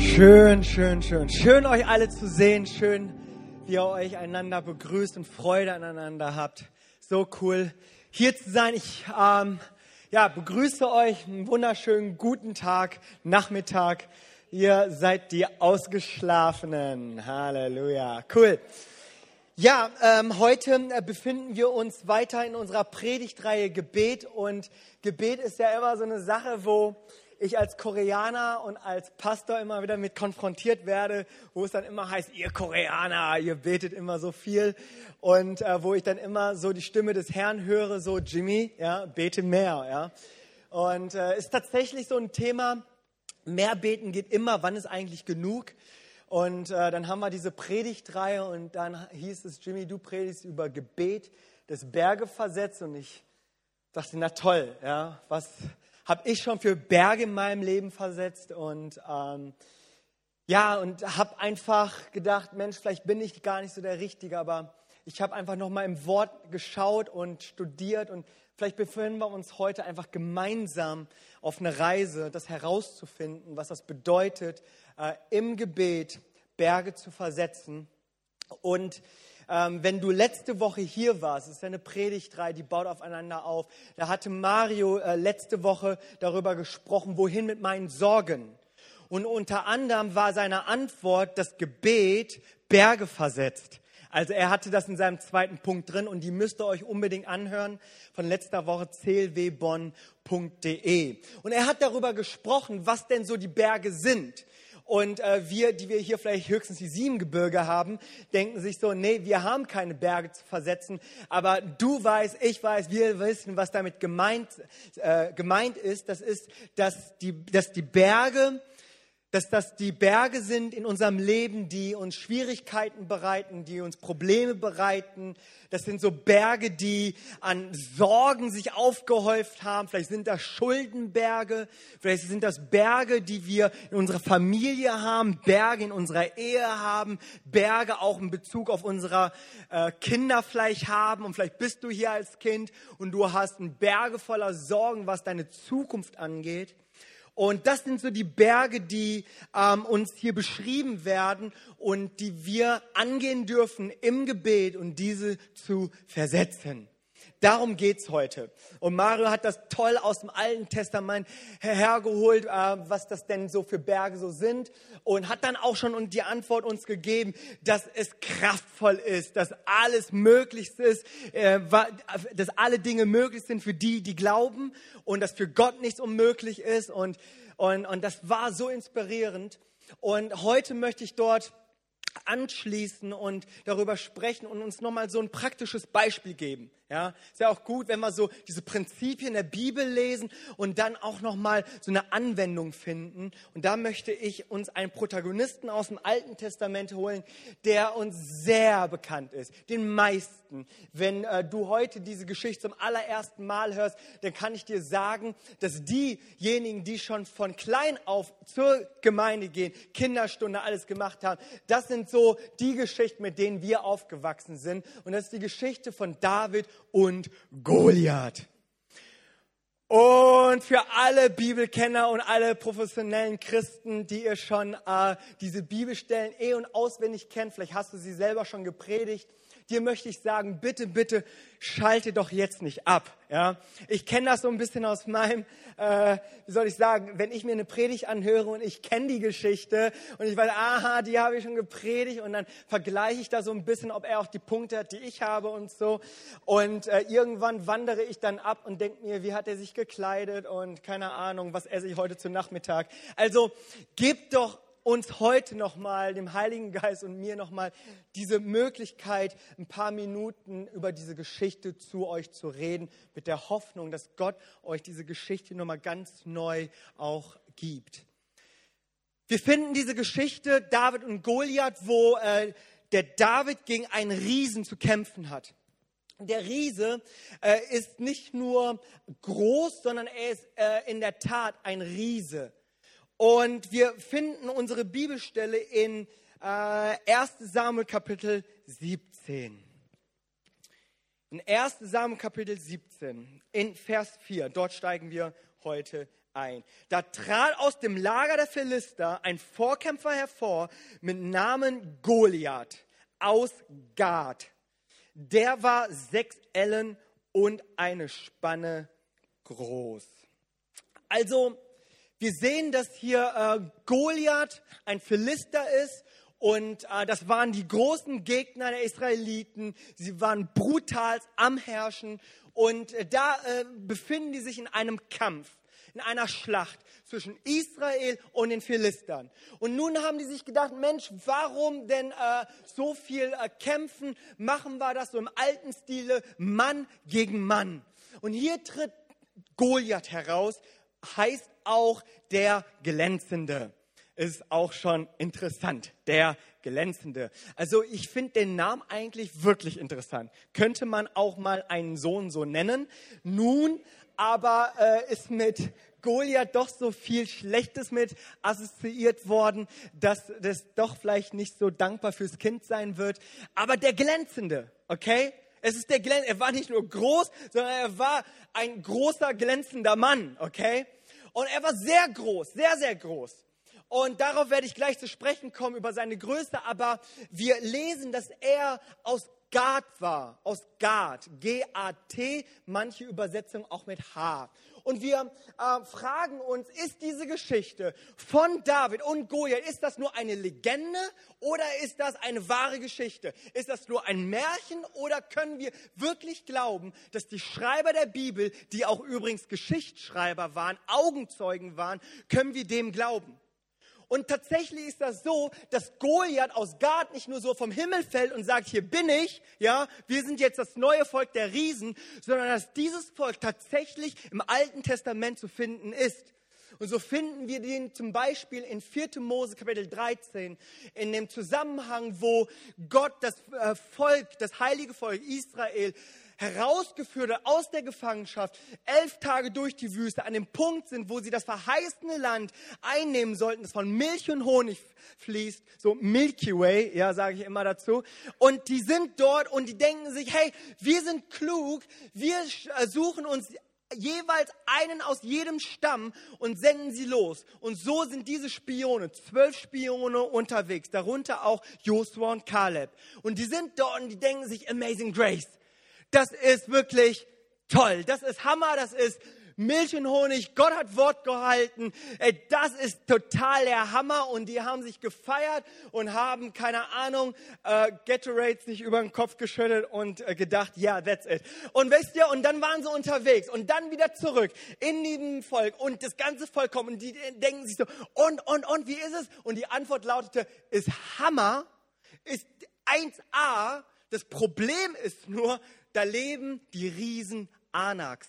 Schön, schön, schön. Schön euch alle zu sehen. Schön, wie ihr euch einander begrüßt und Freude aneinander habt. So cool, hier zu sein. Ich ähm, ja, begrüße euch. Einen wunderschönen guten Tag, Nachmittag. Ihr seid die Ausgeschlafenen. Halleluja. Cool. Ja, ähm, heute äh, befinden wir uns weiter in unserer Predigtreihe Gebet. Und Gebet ist ja immer so eine Sache, wo ich als Koreaner und als Pastor immer wieder mit konfrontiert werde, wo es dann immer heißt, ihr Koreaner, ihr betet immer so viel und äh, wo ich dann immer so die Stimme des Herrn höre, so Jimmy, ja, bete mehr, ja. Und äh, ist tatsächlich so ein Thema, mehr beten geht immer, wann ist eigentlich genug? Und äh, dann haben wir diese Predigtreihe und dann hieß es, Jimmy, du predigst über Gebet des Berge versetzt und ich dachte, na toll, ja, was, habe ich schon für Berge in meinem Leben versetzt und ähm, ja, und habe einfach gedacht, Mensch, vielleicht bin ich gar nicht so der Richtige, aber ich habe einfach nochmal im Wort geschaut und studiert und vielleicht befinden wir uns heute einfach gemeinsam auf eine Reise, das herauszufinden, was das bedeutet, äh, im Gebet Berge zu versetzen. Und ähm, wenn du letzte Woche hier warst, ist eine Predigtreihe, die baut aufeinander auf. Da hatte Mario äh, letzte Woche darüber gesprochen, wohin mit meinen Sorgen. Und unter anderem war seine Antwort, das Gebet Berge versetzt. Also er hatte das in seinem zweiten Punkt drin und die müsst ihr euch unbedingt anhören von letzter Woche clwbonn.de. Und er hat darüber gesprochen, was denn so die Berge sind. Und äh, wir, die wir hier vielleicht höchstens die sieben Gebirge haben, denken sich so, nee, wir haben keine Berge zu versetzen. Aber du weißt, ich weiß, wir wissen, was damit gemeint, äh, gemeint ist. Das ist, dass die, dass die Berge dass das die Berge sind in unserem Leben, die uns Schwierigkeiten bereiten, die uns Probleme bereiten. Das sind so Berge, die an Sorgen sich aufgehäuft haben. Vielleicht sind das Schuldenberge, vielleicht sind das Berge, die wir in unserer Familie haben, Berge in unserer Ehe haben, Berge auch in Bezug auf unsere äh, Kinder vielleicht haben. Und vielleicht bist du hier als Kind und du hast Berge voller Sorgen, was deine Zukunft angeht. Und das sind so die Berge, die ähm, uns hier beschrieben werden und die wir angehen dürfen im Gebet und diese zu versetzen. Darum geht's heute. Und Mario hat das toll aus dem Alten Testament hergeholt, äh, was das denn so für Berge so sind. Und hat dann auch schon die Antwort uns gegeben, dass es kraftvoll ist, dass alles möglich ist, äh, dass alle Dinge möglich sind für die, die glauben und dass für Gott nichts unmöglich ist. Und, und, und das war so inspirierend. Und heute möchte ich dort anschließen und darüber sprechen und uns nochmal so ein praktisches Beispiel geben. Ja, ist ja auch gut, wenn wir so diese Prinzipien der Bibel lesen und dann auch nochmal so eine Anwendung finden. Und da möchte ich uns einen Protagonisten aus dem Alten Testament holen, der uns sehr bekannt ist, den meisten. Wenn äh, du heute diese Geschichte zum allerersten Mal hörst, dann kann ich dir sagen, dass diejenigen, die schon von klein auf zur Gemeinde gehen, Kinderstunde, alles gemacht haben, das sind so die Geschichten, mit denen wir aufgewachsen sind. Und das ist die Geschichte von David und Goliath. Und für alle Bibelkenner und alle professionellen Christen, die ihr schon äh, diese Bibelstellen eh und auswendig kennt, vielleicht hast du sie selber schon gepredigt, dir möchte ich sagen, bitte, bitte schalte doch jetzt nicht ab. Ja, ich kenne das so ein bisschen aus meinem, äh, wie soll ich sagen, wenn ich mir eine Predigt anhöre und ich kenne die Geschichte und ich weiß, aha, die habe ich schon gepredigt und dann vergleiche ich da so ein bisschen, ob er auch die Punkte hat, die ich habe und so. Und äh, irgendwann wandere ich dann ab und denke mir, wie hat er sich gekleidet und keine Ahnung, was esse ich heute zu Nachmittag. Also gib doch uns heute nochmal, dem Heiligen Geist und mir nochmal diese Möglichkeit, ein paar Minuten über diese Geschichte zu euch zu reden, mit der Hoffnung, dass Gott euch diese Geschichte nochmal ganz neu auch gibt. Wir finden diese Geschichte David und Goliath, wo äh, der David gegen einen Riesen zu kämpfen hat. Der Riese äh, ist nicht nur groß, sondern er ist äh, in der Tat ein Riese. Und wir finden unsere Bibelstelle in äh, 1 Samuel Kapitel 17. In 1 Samuel Kapitel 17, in Vers 4, dort steigen wir heute ein. Da trat aus dem Lager der Philister ein Vorkämpfer hervor mit Namen Goliath aus Gad. Der war sechs Ellen und eine Spanne groß. Also, wir sehen, dass hier äh, Goliath ein Philister ist und äh, das waren die großen Gegner der Israeliten. Sie waren brutal am Herrschen und äh, da äh, befinden die sich in einem Kampf, in einer Schlacht zwischen Israel und den Philistern. Und nun haben die sich gedacht, Mensch, warum denn äh, so viel äh, kämpfen? Machen wir das so im alten Stile, Mann gegen Mann. Und hier tritt Goliath heraus, heißt auch der Glänzende ist auch schon interessant. Der Glänzende. Also ich finde den Namen eigentlich wirklich interessant. Könnte man auch mal einen Sohn so nennen. Nun aber äh, ist mit Goliath doch so viel Schlechtes mit assoziiert worden, dass das doch vielleicht nicht so dankbar fürs Kind sein wird. Aber der Glänzende, okay? Es ist der Glänzende. Er war nicht nur groß, sondern er war ein großer, glänzender Mann, okay? Und er war sehr groß, sehr, sehr groß. Und darauf werde ich gleich zu sprechen kommen, über seine Größe. Aber wir lesen, dass er aus Gad war, aus Gad, G-A-T, manche Übersetzungen auch mit H. Und wir äh, fragen uns, ist diese Geschichte von David und Goliath, ist das nur eine Legende oder ist das eine wahre Geschichte? Ist das nur ein Märchen oder können wir wirklich glauben, dass die Schreiber der Bibel, die auch übrigens Geschichtsschreiber waren, Augenzeugen waren, können wir dem glauben? Und tatsächlich ist das so, dass Goliath aus Gad nicht nur so vom Himmel fällt und sagt, hier bin ich, ja, wir sind jetzt das neue Volk der Riesen, sondern dass dieses Volk tatsächlich im Alten Testament zu finden ist. Und so finden wir den zum Beispiel in 4. Mose Kapitel 13, in dem Zusammenhang, wo Gott das äh, Volk, das heilige Volk Israel herausgeführt aus der Gefangenschaft, elf Tage durch die Wüste, an dem Punkt sind, wo sie das verheißene Land einnehmen sollten, das von Milch und Honig fließt, so Milky Way, ja, sage ich immer dazu. Und die sind dort und die denken sich, hey, wir sind klug, wir äh, suchen uns jeweils einen aus jedem Stamm und senden sie los. Und so sind diese Spione, zwölf Spione unterwegs, darunter auch Joshua und Caleb. Und die sind dort und die denken sich, Amazing Grace. Das ist wirklich toll. Das ist Hammer. Das ist Milch und Honig. Gott hat Wort gehalten. Das ist total der Hammer. Und die haben sich gefeiert und haben, keine Ahnung, äh, Gatorade sich über den Kopf geschüttet und äh, gedacht, ja, yeah, that's it. Und wisst ihr, und dann waren sie unterwegs und dann wieder zurück in diesem Volk und das ganze Volk kommt und die denken sich so, und, und, und, wie ist es? Und die Antwort lautete, ist Hammer, ist 1a. Das Problem ist nur, da leben die Riesen Anaks.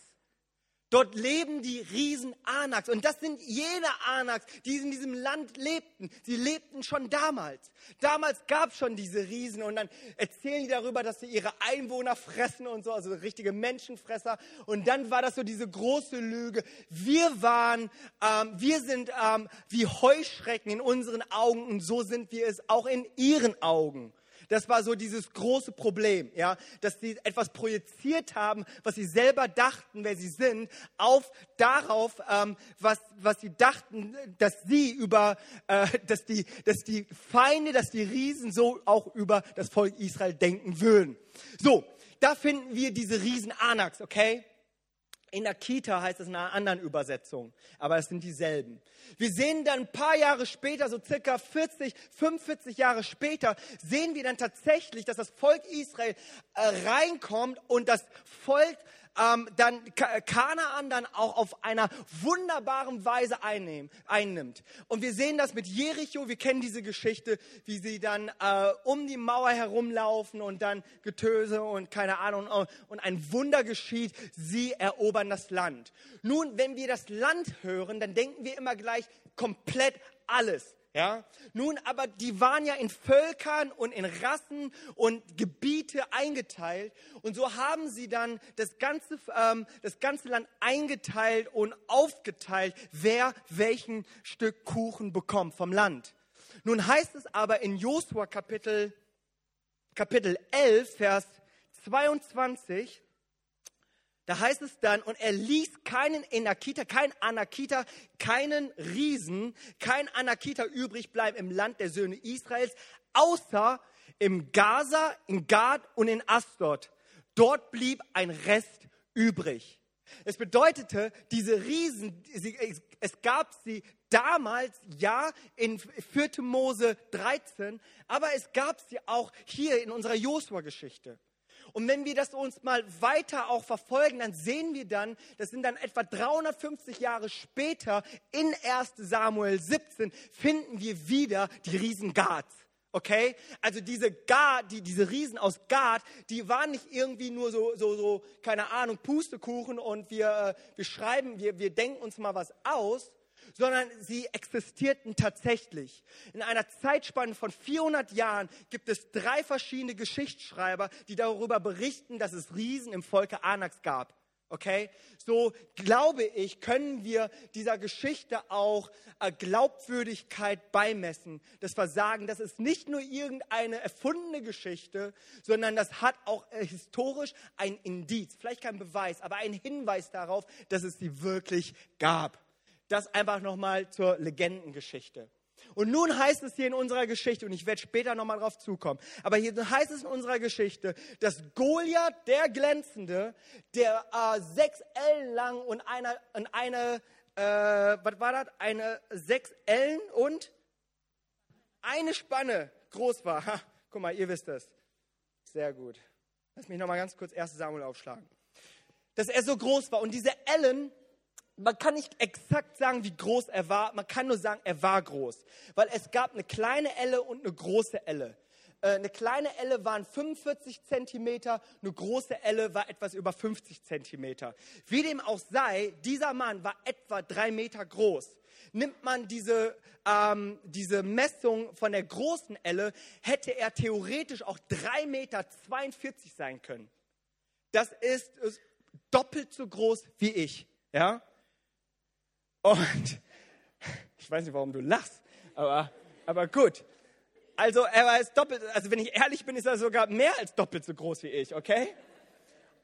Dort leben die Riesen Anaks. Und das sind jene Anaks, die in diesem Land lebten. Sie lebten schon damals. Damals gab es schon diese Riesen. Und dann erzählen die darüber, dass sie ihre Einwohner fressen und so, also richtige Menschenfresser. Und dann war das so diese große Lüge. Wir waren, ähm, wir sind ähm, wie Heuschrecken in unseren Augen. Und so sind wir es auch in ihren Augen. Das war so dieses große Problem, ja, dass sie etwas projiziert haben, was sie selber dachten, wer sie sind, auf darauf, ähm, was, was sie dachten, dass sie über, äh, dass die, dass die Feinde, dass die Riesen so auch über das Volk Israel denken würden. So, da finden wir diese Riesen Anaks, okay? In der Kita heißt es in einer anderen Übersetzung, aber es sind dieselben. Wir sehen dann ein paar Jahre später, so circa 40, 45 Jahre später, sehen wir dann tatsächlich, dass das Volk Israel äh, reinkommt und das Volk ähm, dann Kanaan dann auch auf einer wunderbaren Weise einnehmen, einnimmt. Und wir sehen das mit Jericho, wir kennen diese Geschichte, wie sie dann äh, um die Mauer herumlaufen und dann Getöse und keine Ahnung und ein Wunder geschieht, sie erobern das Land. Nun, wenn wir das Land hören, dann denken wir immer gleich komplett alles. Ja? Nun, aber die waren ja in Völkern und in Rassen und Gebiete eingeteilt. Und so haben sie dann das ganze, ähm, das ganze Land eingeteilt und aufgeteilt, wer welchen Stück Kuchen bekommt vom Land. Nun heißt es aber in Josua Kapitel, Kapitel 11, Vers 22, Da heißt es dann, und er ließ keinen Enakiter, kein Anakita, keinen Riesen, kein Anakita übrig bleiben im Land der Söhne Israels, außer im Gaza, in Gad und in Asdod. Dort blieb ein Rest übrig. Es bedeutete, diese Riesen, es gab sie damals, ja, in 4. Mose 13, aber es gab sie auch hier in unserer Josua-Geschichte. Und wenn wir das uns mal weiter auch verfolgen, dann sehen wir dann, das sind dann etwa 350 Jahre später, in 1 Samuel 17, finden wir wieder die Riesen Gads. Okay? Also diese Gad, die, diese Riesen aus Gad, die waren nicht irgendwie nur so, so, so keine Ahnung, Pustekuchen und wir, äh, wir schreiben, wir, wir denken uns mal was aus, sondern sie existierten tatsächlich. In einer Zeitspanne von 400 Jahren gibt es drei verschiedene Geschichtsschreiber, die darüber berichten, dass es Riesen im Volke Anaks gab. Okay? So glaube ich, können wir dieser Geschichte auch äh, Glaubwürdigkeit beimessen. Das Versagen, das ist nicht nur irgendeine erfundene Geschichte, sondern das hat auch äh, historisch ein Indiz, vielleicht kein Beweis, aber ein Hinweis darauf, dass es sie wirklich gab. Das einfach nochmal zur Legendengeschichte. Und nun heißt es hier in unserer Geschichte, und ich werde später nochmal drauf zukommen, aber hier heißt es in unserer Geschichte, dass Goliath, der Glänzende, der äh, sechs Ellen lang und eine, und eine äh, was war das? Eine sechs Ellen und eine Spanne groß war. Ha, guck mal, ihr wisst es. Sehr gut. Lass mich nochmal ganz kurz 1 Samuel aufschlagen. Dass er so groß war und diese Ellen man kann nicht exakt sagen, wie groß er war. Man kann nur sagen, er war groß. Weil es gab eine kleine Elle und eine große Elle. Äh, eine kleine Elle waren 45 Zentimeter, eine große Elle war etwas über 50 Zentimeter. Wie dem auch sei, dieser Mann war etwa drei Meter groß. Nimmt man diese, ähm, diese Messung von der großen Elle, hätte er theoretisch auch drei Meter 42 sein können. Das ist, ist doppelt so groß wie ich. Ja? Und ich weiß nicht, warum du lachst, aber, aber gut. Also er ist doppelt, also wenn ich ehrlich bin, ist er sogar mehr als doppelt so groß wie ich, okay?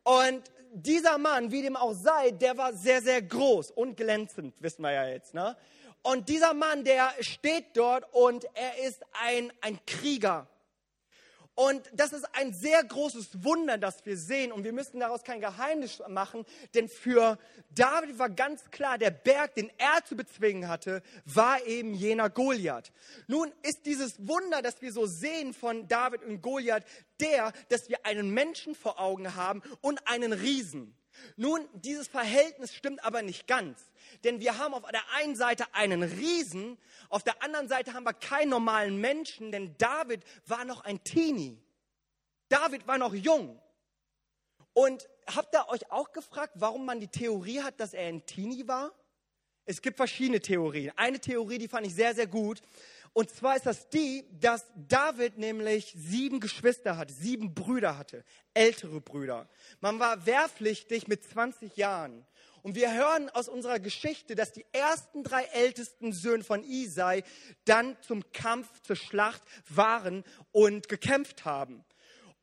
Und dieser Mann, wie dem auch sei, der war sehr, sehr groß und glänzend, wissen wir ja jetzt. Ne? Und dieser Mann, der steht dort und er ist ein, ein Krieger. Und das ist ein sehr großes Wunder, das wir sehen. Und wir müssen daraus kein Geheimnis machen, denn für David war ganz klar, der Berg, den er zu bezwingen hatte, war eben jener Goliath. Nun ist dieses Wunder, das wir so sehen von David und Goliath, der, dass wir einen Menschen vor Augen haben und einen Riesen. Nun, dieses Verhältnis stimmt aber nicht ganz. Denn wir haben auf der einen Seite einen Riesen, auf der anderen Seite haben wir keinen normalen Menschen, denn David war noch ein Teenie. David war noch jung. Und habt ihr euch auch gefragt, warum man die Theorie hat, dass er ein Teenie war? Es gibt verschiedene Theorien. Eine Theorie, die fand ich sehr, sehr gut. Und zwar ist das die, dass David nämlich sieben Geschwister hatte, sieben Brüder hatte, ältere Brüder. Man war wehrpflichtig mit 20 Jahren. Und wir hören aus unserer Geschichte, dass die ersten drei ältesten Söhne von Isai dann zum Kampf, zur Schlacht waren und gekämpft haben.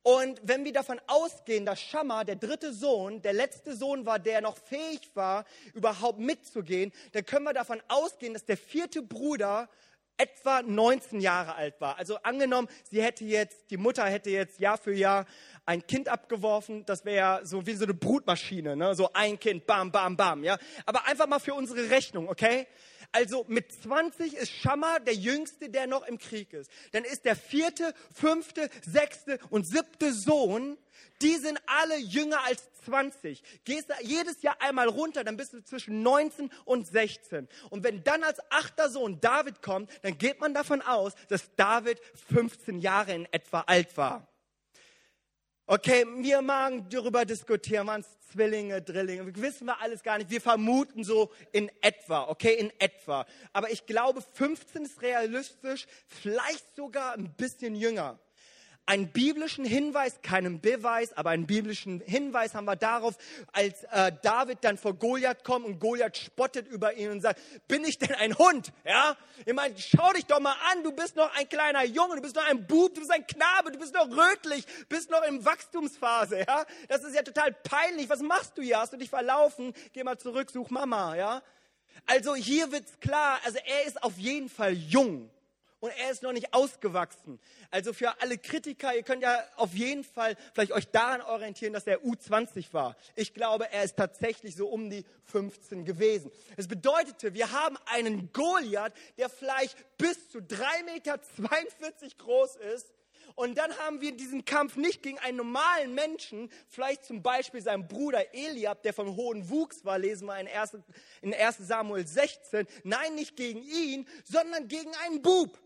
Und wenn wir davon ausgehen, dass Schammer, der dritte Sohn, der letzte Sohn war, der noch fähig war, überhaupt mitzugehen, dann können wir davon ausgehen, dass der vierte Bruder etwa 19 Jahre alt war. Also angenommen, sie hätte jetzt, die Mutter hätte jetzt Jahr für Jahr ein Kind abgeworfen, das wäre so wie so eine Brutmaschine, ne? so ein Kind, bam, bam, bam, ja. Aber einfach mal für unsere Rechnung, okay? Also mit 20 ist Schammer der Jüngste, der noch im Krieg ist. Dann ist der vierte, fünfte, sechste und siebte Sohn, die sind alle jünger als 20. Gehst jedes Jahr einmal runter, dann bist du zwischen 19 und 16. Und wenn dann als achter Sohn David kommt, dann geht man davon aus, dass David 15 Jahre in etwa alt war. Okay, wir magen darüber diskutieren, waren es Zwillinge, Drillinge, wissen wir alles gar nicht. Wir vermuten so in etwa, okay, in etwa. Aber ich glaube, 15 ist realistisch, vielleicht sogar ein bisschen jünger. Einen biblischen Hinweis, keinen Beweis, aber einen biblischen Hinweis haben wir darauf, als äh, David dann vor Goliath kommt und Goliath spottet über ihn und sagt, bin ich denn ein Hund? Ja? Ich meine, schau dich doch mal an, du bist noch ein kleiner Junge, du bist noch ein Bub, du bist ein Knabe, du bist noch rötlich, bist noch in Wachstumsphase, ja? Das ist ja total peinlich. Was machst du hier? Hast du dich verlaufen? Geh mal zurück, such Mama, ja? Also hier wird's klar, also er ist auf jeden Fall jung und er ist noch nicht ausgewachsen. Also für alle Kritiker, ihr könnt ja auf jeden Fall vielleicht euch daran orientieren, dass er U20 war. Ich glaube, er ist tatsächlich so um die 15 gewesen. Es bedeutete, wir haben einen Goliath, der vielleicht bis zu 3,42 Meter groß ist. Und dann haben wir diesen Kampf nicht gegen einen normalen Menschen, vielleicht zum Beispiel seinen Bruder Eliab, der vom hohen Wuchs war, lesen wir in 1, in 1 Samuel 16. Nein, nicht gegen ihn, sondern gegen einen Bub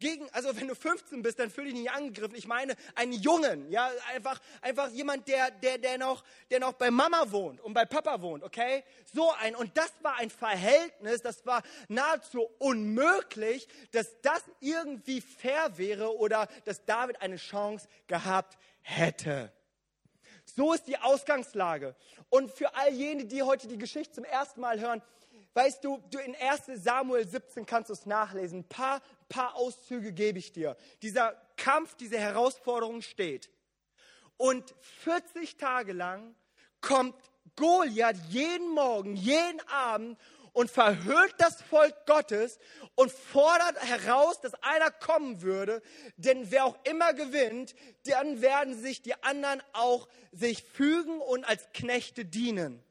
gegen, also wenn du 15 bist, dann fühl dich nicht angegriffen. Ich meine einen Jungen, ja, einfach, einfach jemand, der, der, der noch, der noch bei Mama wohnt und bei Papa wohnt, okay? So ein, und das war ein Verhältnis, das war nahezu unmöglich, dass das irgendwie fair wäre oder dass David eine Chance gehabt hätte. So ist die Ausgangslage. Und für all jene, die heute die Geschichte zum ersten Mal hören, weißt du, du in 1 Samuel 17 kannst du es nachlesen. Ein paar, paar Auszüge gebe ich dir. Dieser Kampf, diese Herausforderung steht. Und 40 Tage lang kommt Goliath jeden Morgen, jeden Abend und verhöhnt das Volk Gottes und fordert heraus, dass einer kommen würde, denn wer auch immer gewinnt, dann werden sich die anderen auch sich fügen und als Knechte dienen.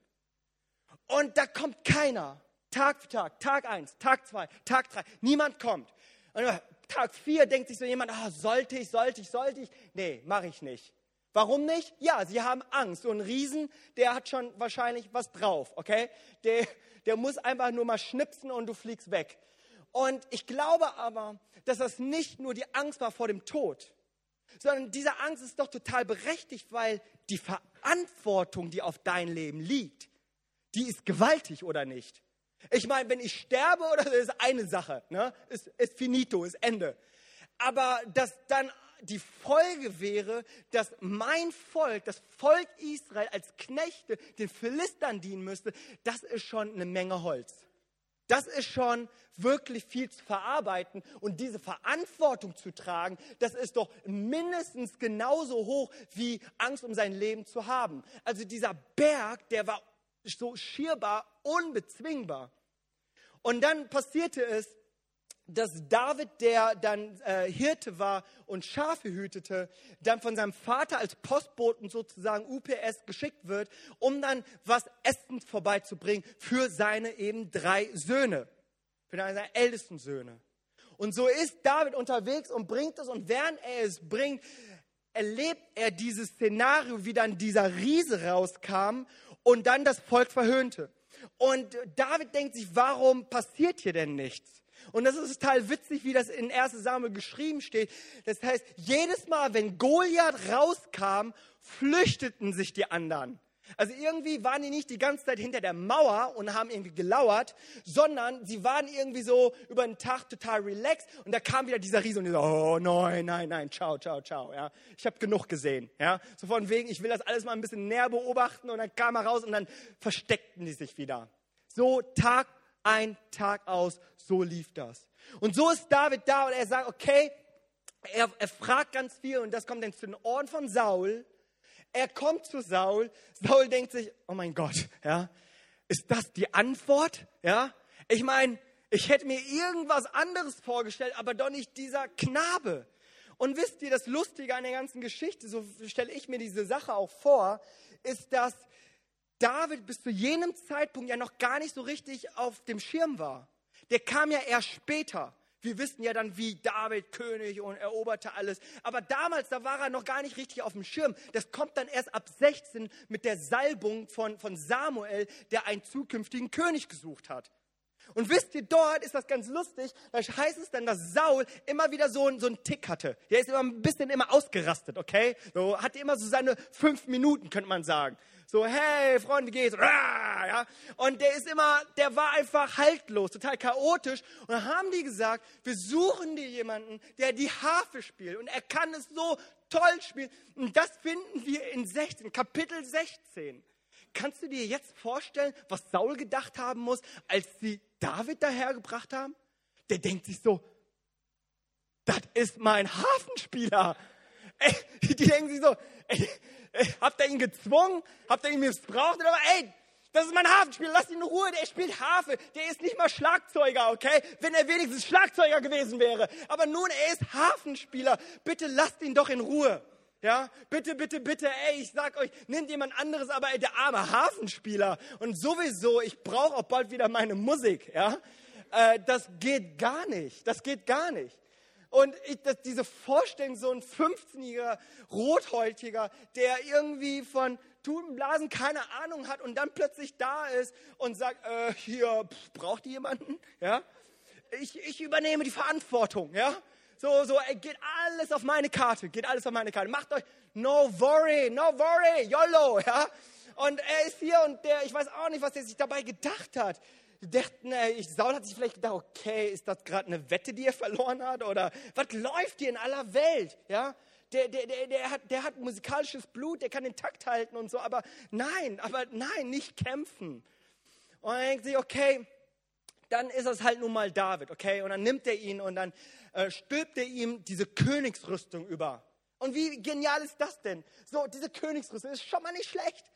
Und da kommt keiner. Tag für Tag, Tag eins, Tag zwei, Tag drei, niemand kommt. Und Tag vier denkt sich so jemand, ah, sollte ich, sollte ich, sollte ich? Nee, mache ich nicht. Warum nicht? Ja, sie haben Angst. So ein Riesen, der hat schon wahrscheinlich was drauf, okay? Der, der muss einfach nur mal schnipsen und du fliegst weg. Und ich glaube aber, dass das nicht nur die Angst war vor dem Tod, sondern diese Angst ist doch total berechtigt, weil die Verantwortung, die auf dein Leben liegt, die ist gewaltig oder nicht? Ich meine, wenn ich sterbe oder so, ist eine Sache, ne? ist, ist finito, ist Ende. Aber dass dann die Folge wäre, dass mein Volk, das Volk Israel als Knechte den Philistern dienen müsste, das ist schon eine Menge Holz. Das ist schon wirklich viel zu verarbeiten und diese Verantwortung zu tragen, das ist doch mindestens genauso hoch wie Angst um sein Leben zu haben. Also dieser Berg, der war so schierbar, unbezwingbar. Und dann passierte es, dass David, der dann äh, Hirte war und Schafe hütete, dann von seinem Vater als Postboten sozusagen UPS geschickt wird, um dann was Essen vorbeizubringen für seine eben drei Söhne, für seine ältesten Söhne. Und so ist David unterwegs und bringt es und während er es bringt, erlebt er dieses Szenario, wie dann dieser Riese rauskam und dann das Volk verhöhnte. Und David denkt sich, warum passiert hier denn nichts? Und das ist total witzig, wie das in 1 Samuel geschrieben steht. Das heißt, jedes Mal, wenn Goliath rauskam, flüchteten sich die anderen. Also irgendwie waren die nicht die ganze Zeit hinter der Mauer und haben irgendwie gelauert, sondern sie waren irgendwie so über den Tag total relaxed und da kam wieder dieser Riese und die so, oh nein, nein, nein, ciao, ciao, ciao. Ja. Ich habe genug gesehen. Ja. So von wegen, ich will das alles mal ein bisschen näher beobachten und dann kam er raus und dann versteckten die sich wieder. So Tag ein, Tag aus, so lief das. Und so ist David da und er sagt, okay, er, er fragt ganz viel und das kommt dann zu den Ohren von Saul er kommt zu Saul. Saul denkt sich, oh mein Gott, ja, ist das die Antwort? Ja, ich meine, ich hätte mir irgendwas anderes vorgestellt, aber doch nicht dieser Knabe. Und wisst ihr, das Lustige an der ganzen Geschichte, so stelle ich mir diese Sache auch vor, ist, dass David bis zu jenem Zeitpunkt ja noch gar nicht so richtig auf dem Schirm war. Der kam ja erst später. Wir wissen ja dann, wie David König und eroberte alles. Aber damals, da war er noch gar nicht richtig auf dem Schirm. Das kommt dann erst ab 16 mit der Salbung von, von Samuel, der einen zukünftigen König gesucht hat. Und wisst ihr, dort ist das ganz lustig. Da heißt es dann, dass Saul immer wieder so, so einen Tick hatte. Der ist immer ein bisschen immer ausgerastet, okay? So, hatte immer so seine fünf Minuten, könnte man sagen. So, hey, Freunde, geht's? Ja? Und der ist immer, der war einfach haltlos, total chaotisch. Und dann haben die gesagt, wir suchen dir jemanden, der die Harfe spielt. Und er kann es so toll spielen. Und das finden wir in 16, Kapitel 16. Kannst du dir jetzt vorstellen, was Saul gedacht haben muss, als sie David dahergebracht haben? Der denkt sich so, das ist mein Hafenspieler. Ey, die denken sich so, ey, ey, habt ihr ihn gezwungen? Habt ihr ihn missbraucht? Oder, ey, das ist mein Hafenspieler, lass ihn in Ruhe, der spielt Harfe, der ist nicht mal Schlagzeuger, okay? Wenn er wenigstens Schlagzeuger gewesen wäre. Aber nun, er ist Hafenspieler, bitte lasst ihn doch in Ruhe. Ja, bitte, bitte, bitte, ey, ich sag euch, nehmt jemand anderes, aber ey, der arme Hafenspieler. Und sowieso, ich brauche auch bald wieder meine Musik, ja. Äh, das geht gar nicht, das geht gar nicht. Und ich, das, diese Vorstellung, so ein 15-jähriger Rothäutiger, der irgendwie von Tutenblasen keine Ahnung hat und dann plötzlich da ist und sagt, äh, hier, pff, braucht ihr jemanden? Ja? Ich, ich übernehme die Verantwortung, ja? So, so, ey, geht alles auf meine Karte, geht alles auf meine Karte. Macht euch, no worry, no worry, YOLO, ja? Und er ist hier und der, ich weiß auch nicht, was er sich dabei gedacht hat. Dachten, ey, Saul hat sich vielleicht gedacht, okay, ist das gerade eine Wette, die er verloren hat? Oder was läuft hier in aller Welt? Ja? Der, der, der, der, hat, der hat musikalisches Blut, der kann den Takt halten und so, aber nein, aber nein, nicht kämpfen. Und dann denkt sich, okay, dann ist es halt nun mal David, okay? Und dann nimmt er ihn und dann äh, stülpt er ihm diese Königsrüstung über. Und wie genial ist das denn? So, diese Königsrüstung ist schon mal nicht schlecht.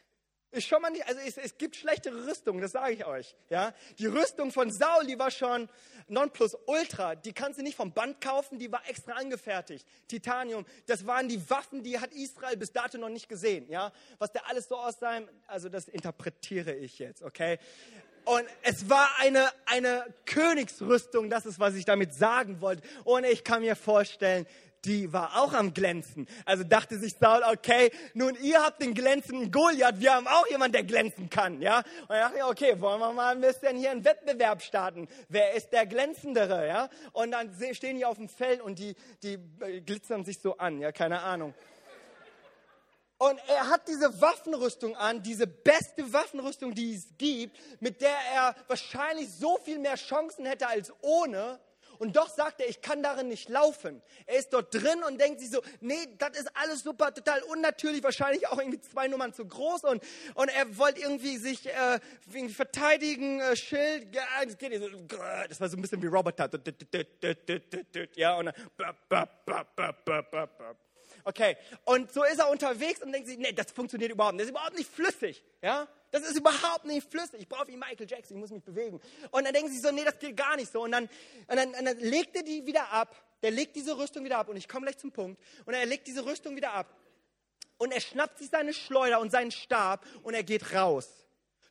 Ist schon mal nicht, also es, es gibt schlechtere Rüstungen, das sage ich euch. Ja? Die Rüstung von Saul, die war schon Nonplusultra. Die kannst du nicht vom Band kaufen, die war extra angefertigt. Titanium, das waren die Waffen, die hat Israel bis dato noch nicht gesehen. Ja? Was der alles so aus seinem, also das interpretiere ich jetzt, okay? Und es war eine, eine Königsrüstung, das ist, was ich damit sagen wollte. Und ich kann mir vorstellen, die war auch am Glänzen. Also dachte sich Saul, okay, nun ihr habt den glänzenden Goliath, wir haben auch jemanden, der glänzen kann, ja. Und er dachte, okay, wollen wir mal ein bisschen hier einen Wettbewerb starten. Wer ist der glänzendere, ja? Und dann stehen die auf dem Feld und die, die äh, glitzern sich so an, ja, keine Ahnung. Und er hat diese Waffenrüstung an, diese beste Waffenrüstung, die es gibt, mit der er wahrscheinlich so viel mehr Chancen hätte als ohne. Und doch sagt er, ich kann darin nicht laufen. Er ist dort drin und denkt sich so, nee, das ist alles super, total unnatürlich, wahrscheinlich auch irgendwie zwei Nummern zu groß. Und, und er wollte irgendwie sich äh, irgendwie verteidigen, äh, Schild, ja, das, geht so, das war so ein bisschen wie Roboter. Ja, und dann, Okay, und so ist er unterwegs und denkt sich, nee, das funktioniert überhaupt nicht, das ist überhaupt nicht flüssig, ja? Das ist überhaupt nicht flüssig. Ich brauche wie Michael Jackson, ich muss mich bewegen. Und dann denken sie so, nee, das geht gar nicht so. Und dann, und dann, und dann legt er die wieder ab. Der legt diese Rüstung wieder ab. Und ich komme gleich zum Punkt. Und er legt diese Rüstung wieder ab. Und er schnappt sich seine Schleuder und seinen Stab und er geht raus.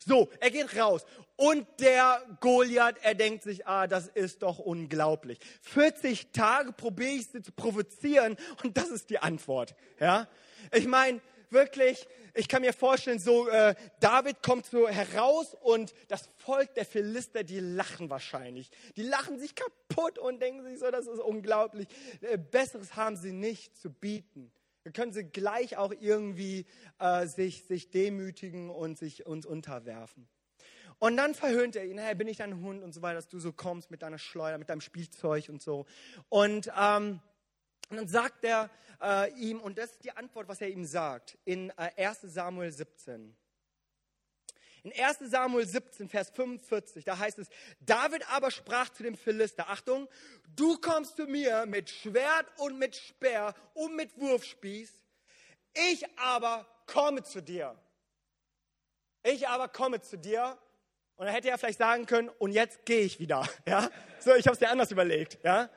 So, er geht raus. Und der Goliath, er denkt sich, ah, das ist doch unglaublich. 40 Tage probiere ich sie zu provozieren und das ist die Antwort. Ja? Ich meine, wirklich, ich kann mir vorstellen, so äh, David kommt so heraus und das Volk der Philister, die lachen wahrscheinlich. Die lachen sich kaputt und denken sich so, das ist unglaublich. Äh, Besseres haben sie nicht zu bieten. Wir können sie gleich auch irgendwie äh, sich, sich demütigen und sich uns unterwerfen. Und dann verhöhnt er ihn, hey, bin ich dein Hund und so weiter, dass du so kommst mit deiner Schleuder, mit deinem Spielzeug und so. Und ähm, und dann sagt er äh, ihm, und das ist die Antwort, was er ihm sagt, in äh, 1 Samuel 17. In 1 Samuel 17, Vers 45, da heißt es, David aber sprach zu dem Philister, Achtung, du kommst zu mir mit Schwert und mit Speer und mit Wurfspieß, ich aber komme zu dir. Ich aber komme zu dir. Und dann hätte er vielleicht sagen können, und jetzt gehe ich wieder. Ja? So, ich habe es dir anders überlegt. Ja?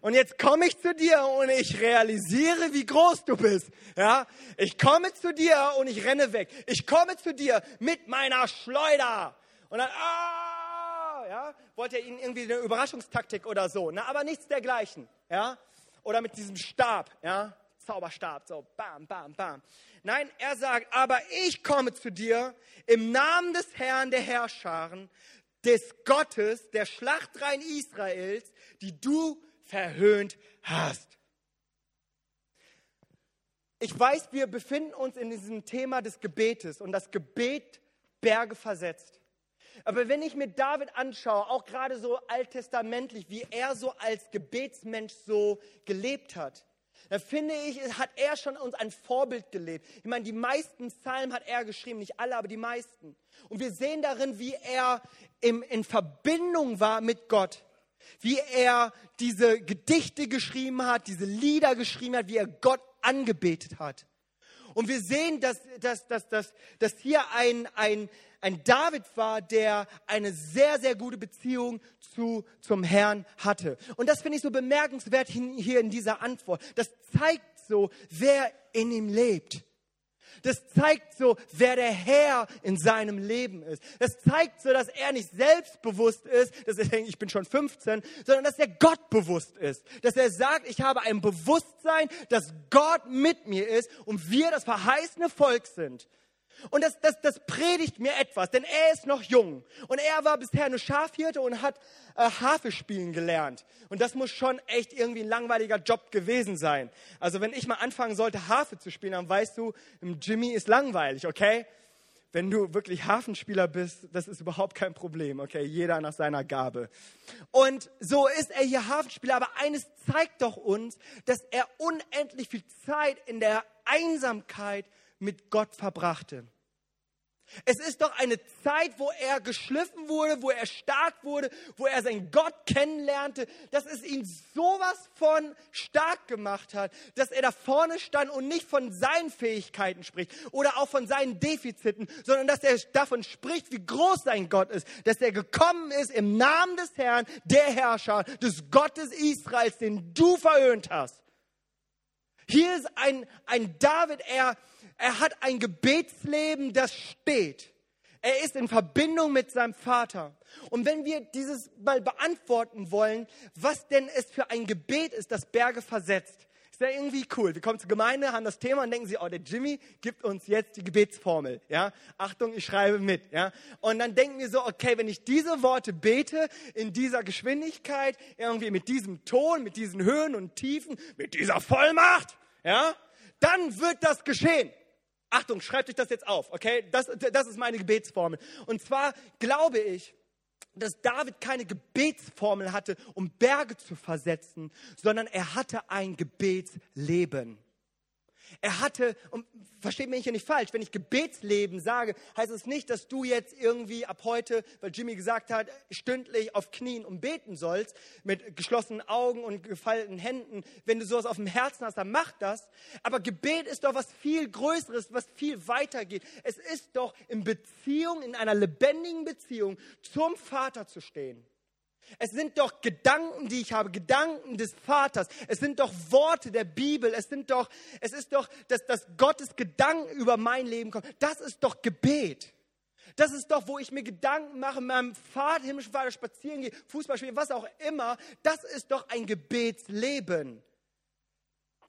Und jetzt komme ich zu dir und ich realisiere, wie groß du bist. Ja, ich komme zu dir und ich renne weg. Ich komme zu dir mit meiner Schleuder. Und dann, ah, ja, wollte er ihnen irgendwie eine Überraschungstaktik oder so, ne? aber nichts dergleichen. Ja, oder mit diesem Stab, ja, Zauberstab, so, bam, bam, bam. Nein, er sagt, aber ich komme zu dir im Namen des Herrn der Herrscharen, des Gottes, der Schlachtreihen Israels, die du verhöhnt hast. ich weiß, wir befinden uns in diesem Thema des Gebetes und das Gebet Berge versetzt. Aber wenn ich mir David anschaue, auch gerade so alttestamentlich, wie er so als Gebetsmensch so gelebt hat, dann finde ich, hat er schon uns ein Vorbild gelebt. Ich meine, die meisten Psalmen hat er geschrieben, nicht alle, aber die meisten. Und wir sehen darin, wie er im, in Verbindung war mit Gott wie er diese Gedichte geschrieben hat, diese Lieder geschrieben hat, wie er Gott angebetet hat. Und wir sehen, dass, dass, dass, dass, dass hier ein, ein, ein David war, der eine sehr, sehr gute Beziehung zu, zum Herrn hatte. Und das finde ich so bemerkenswert hier in dieser Antwort. Das zeigt so, wer in ihm lebt. Das zeigt so, wer der Herr in seinem Leben ist. Das zeigt so, dass er nicht selbstbewusst ist, dass er denkt, ich bin schon 15, sondern dass er Gott bewusst ist. Dass er sagt, ich habe ein Bewusstsein, dass Gott mit mir ist und wir das verheißene Volk sind. Und das, das, das predigt mir etwas, denn er ist noch jung. Und er war bisher eine Schafhirte und hat äh, Harfe spielen gelernt. Und das muss schon echt irgendwie ein langweiliger Job gewesen sein. Also wenn ich mal anfangen sollte, Harfe zu spielen, dann weißt du, Jimmy ist langweilig, okay? Wenn du wirklich Hafenspieler bist, das ist überhaupt kein Problem, okay? Jeder nach seiner Gabe. Und so ist er hier Hafenspieler, aber eines zeigt doch uns, dass er unendlich viel Zeit in der Einsamkeit mit Gott verbrachte. Es ist doch eine Zeit, wo er geschliffen wurde, wo er stark wurde, wo er seinen Gott kennenlernte, dass es ihn sowas von stark gemacht hat, dass er da vorne stand und nicht von seinen Fähigkeiten spricht oder auch von seinen Defiziten, sondern dass er davon spricht, wie groß sein Gott ist, dass er gekommen ist im Namen des Herrn, der Herrscher, des Gottes Israels, den du verhöhnt hast. Hier ist ein, ein David, er, er hat ein Gebetsleben, das steht. Er ist in Verbindung mit seinem Vater. Und wenn wir dieses mal beantworten wollen, was denn es für ein Gebet ist, das Berge versetzt, ist ja irgendwie cool. Wir kommen zur Gemeinde, haben das Thema und denken sie, oh, der Jimmy gibt uns jetzt die Gebetsformel. Ja, Achtung, ich schreibe mit. Ja, und dann denken wir so, okay, wenn ich diese Worte bete in dieser Geschwindigkeit, irgendwie mit diesem Ton, mit diesen Höhen und Tiefen, mit dieser Vollmacht, ja, dann wird das geschehen. Achtung, schreibt euch das jetzt auf, okay? Das, das ist meine Gebetsformel. Und zwar glaube ich, dass David keine Gebetsformel hatte, um Berge zu versetzen, sondern er hatte ein Gebetsleben. Er hatte, und versteht mich hier nicht falsch, wenn ich Gebetsleben sage, heißt es nicht, dass du jetzt irgendwie ab heute, weil Jimmy gesagt hat, stündlich auf Knien und beten sollst, mit geschlossenen Augen und gefalteten Händen. Wenn du sowas auf dem Herzen hast, dann mach das. Aber Gebet ist doch was viel Größeres, was viel weiter geht. Es ist doch in Beziehung, in einer lebendigen Beziehung zum Vater zu stehen. Es sind doch Gedanken, die ich habe, Gedanken des Vaters. Es sind doch Worte der Bibel. Es sind doch, es ist doch, dass, dass Gottes Gedanken über mein Leben kommen. Das ist doch Gebet. Das ist doch, wo ich mir Gedanken mache, meinem Vater, himmlischen Vater spazieren gehe, Fußball spielen, was auch immer. Das ist doch ein Gebetsleben.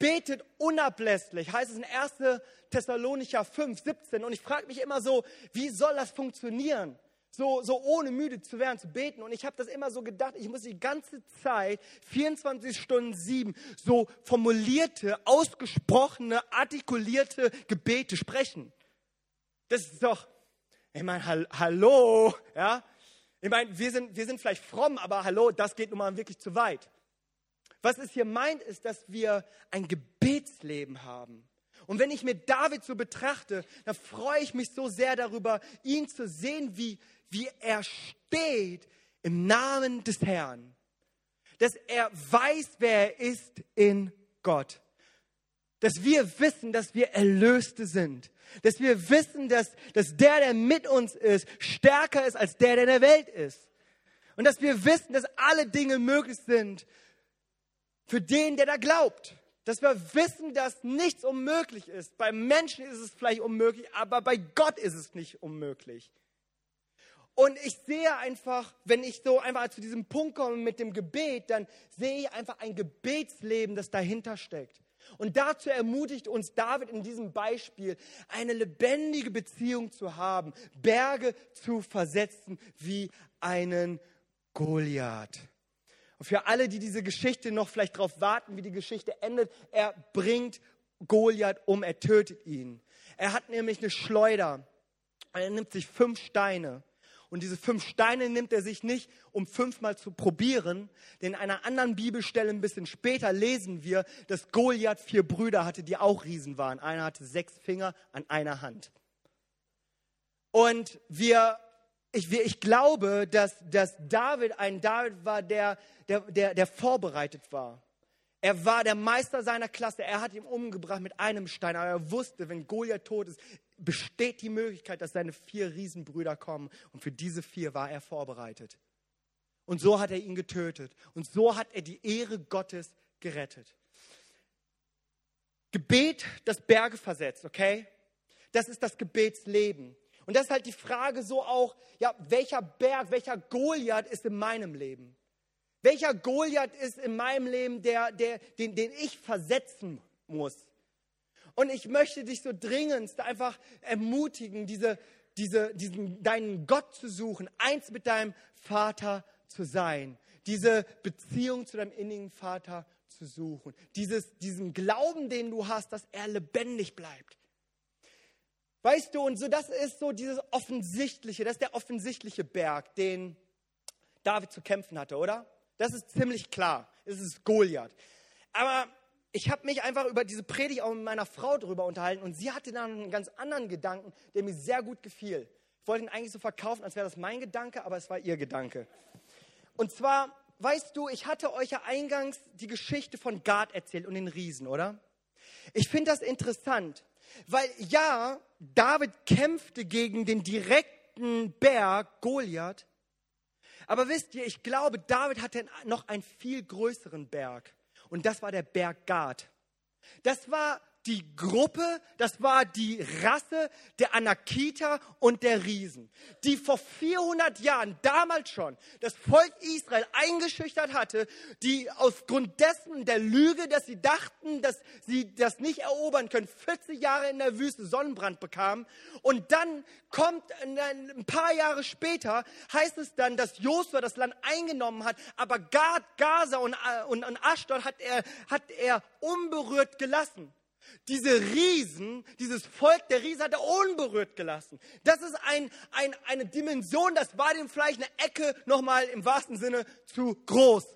Betet unablässlich, heißt es in 1. Thessalonicher 5, 17. Und ich frage mich immer so, wie soll das funktionieren? So, so ohne müde zu werden, zu beten. Und ich habe das immer so gedacht, ich muss die ganze Zeit, 24 Stunden sieben, so formulierte, ausgesprochene, artikulierte Gebete sprechen. Das ist doch, ich meine, hallo, ja. Ich meine, wir sind, wir sind vielleicht fromm, aber hallo, das geht nun mal wirklich zu weit. Was es hier meint, ist, dass wir ein Gebetsleben haben. Und wenn ich mir David so betrachte, dann freue ich mich so sehr darüber, ihn zu sehen, wie, wie er steht im Namen des Herrn. Dass er weiß, wer er ist in Gott. Dass wir wissen, dass wir Erlöste sind. Dass wir wissen, dass, dass der, der mit uns ist, stärker ist als der, der in der Welt ist. Und dass wir wissen, dass alle Dinge möglich sind für den, der da glaubt. Dass wir wissen, dass nichts unmöglich ist. Bei Menschen ist es vielleicht unmöglich, aber bei Gott ist es nicht unmöglich. Und ich sehe einfach, wenn ich so einfach zu diesem Punkt komme mit dem Gebet, dann sehe ich einfach ein Gebetsleben, das dahinter steckt. Und dazu ermutigt uns David in diesem Beispiel, eine lebendige Beziehung zu haben, Berge zu versetzen wie einen Goliath. Und für alle, die diese Geschichte noch vielleicht darauf warten, wie die Geschichte endet, er bringt Goliath um, er tötet ihn. Er hat nämlich eine Schleuder. Er nimmt sich fünf Steine. Und diese fünf Steine nimmt er sich nicht, um fünfmal zu probieren. Denn in einer anderen Bibelstelle ein bisschen später lesen wir, dass Goliath vier Brüder hatte, die auch Riesen waren. Einer hatte sechs Finger an einer Hand. Und wir, ich, ich glaube, dass, dass David ein David war, der, der, der, der vorbereitet war. Er war der Meister seiner Klasse. Er hat ihn umgebracht mit einem Stein. Aber er wusste, wenn Goliath tot ist, besteht die Möglichkeit, dass seine vier Riesenbrüder kommen. Und für diese vier war er vorbereitet. Und so hat er ihn getötet. Und so hat er die Ehre Gottes gerettet. Gebet, das Berge versetzt, okay? Das ist das Gebetsleben. Und das ist halt die Frage so auch, ja, welcher Berg, welcher Goliath ist in meinem Leben? Welcher Goliath ist in meinem Leben, der, der, den, den ich versetzen muss? Und ich möchte dich so dringend einfach ermutigen, diese, diese, diesen, deinen Gott zu suchen, eins mit deinem Vater zu sein, diese Beziehung zu deinem innigen Vater zu suchen, dieses, diesen Glauben, den du hast, dass er lebendig bleibt. Weißt du, und so das ist so dieses offensichtliche, das ist der offensichtliche Berg, den David zu kämpfen hatte, oder? Das ist ziemlich klar. Es ist Goliath. Aber ich habe mich einfach über diese Predigt auch mit meiner Frau darüber unterhalten und sie hatte dann einen ganz anderen Gedanken, der mir sehr gut gefiel. Ich wollte ihn eigentlich so verkaufen, als wäre das mein Gedanke, aber es war ihr Gedanke. Und zwar, weißt du, ich hatte euch ja eingangs die Geschichte von Gad erzählt und den Riesen, oder? Ich finde das interessant, weil ja, David kämpfte gegen den direkten Berg Goliath, aber wisst ihr, ich glaube, David hatte noch einen viel größeren Berg. Und das war der Berg Gad. Das war die Gruppe, das war die Rasse der Anakita und der Riesen, die vor 400 Jahren, damals schon, das Volk Israel eingeschüchtert hatte, die aufgrund dessen der Lüge, dass sie dachten, dass sie das nicht erobern können, 40 Jahre in der Wüste Sonnenbrand bekamen. Und dann kommt ein paar Jahre später, heißt es dann, dass Josua das Land eingenommen hat, aber Gad, Gaza und, und, und Ashdod hat er, hat er unberührt gelassen. Diese Riesen, dieses Volk der Riesen hat er unberührt gelassen. Das ist ein, ein, eine Dimension, das war dem vielleicht eine Ecke nochmal im wahrsten Sinne zu groß.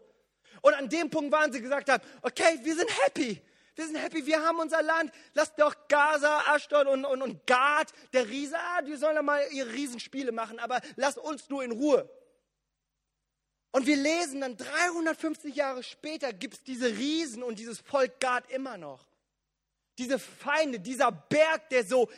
Und an dem Punkt waren sie gesagt haben, okay, wir sind happy. Wir sind happy, wir haben unser Land. Lasst doch Gaza, Ashdod und, und, und Gad, der Riese, ah, die sollen ja mal ihre Riesenspiele machen, aber lasst uns nur in Ruhe. Und wir lesen dann 350 Jahre später gibt es diese Riesen und dieses Volk Gad immer noch. Diese Feinde, dieser Berg, der so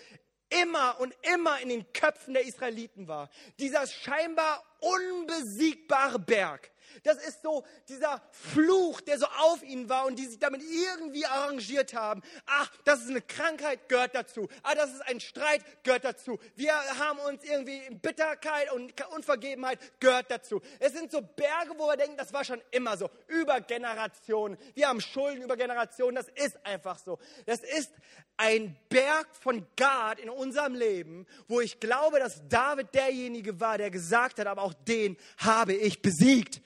immer und immer in den Köpfen der Israeliten war. Dieser scheinbar unbesiegbare Berg. Das ist so dieser Fluch, der so auf ihnen war und die sich damit irgendwie arrangiert haben. Ach, das ist eine Krankheit, gehört dazu. Ah, das ist ein Streit, gehört dazu. Wir haben uns irgendwie in Bitterkeit und Unvergebenheit, gehört dazu. Es sind so Berge, wo wir denken, das war schon immer so. Über Generationen. Wir haben Schulden über Generationen. Das ist einfach so. Das ist ein Berg von Gad in unserem Leben, wo ich glaube, dass David derjenige war, der gesagt hat, aber auch den habe ich besiegt.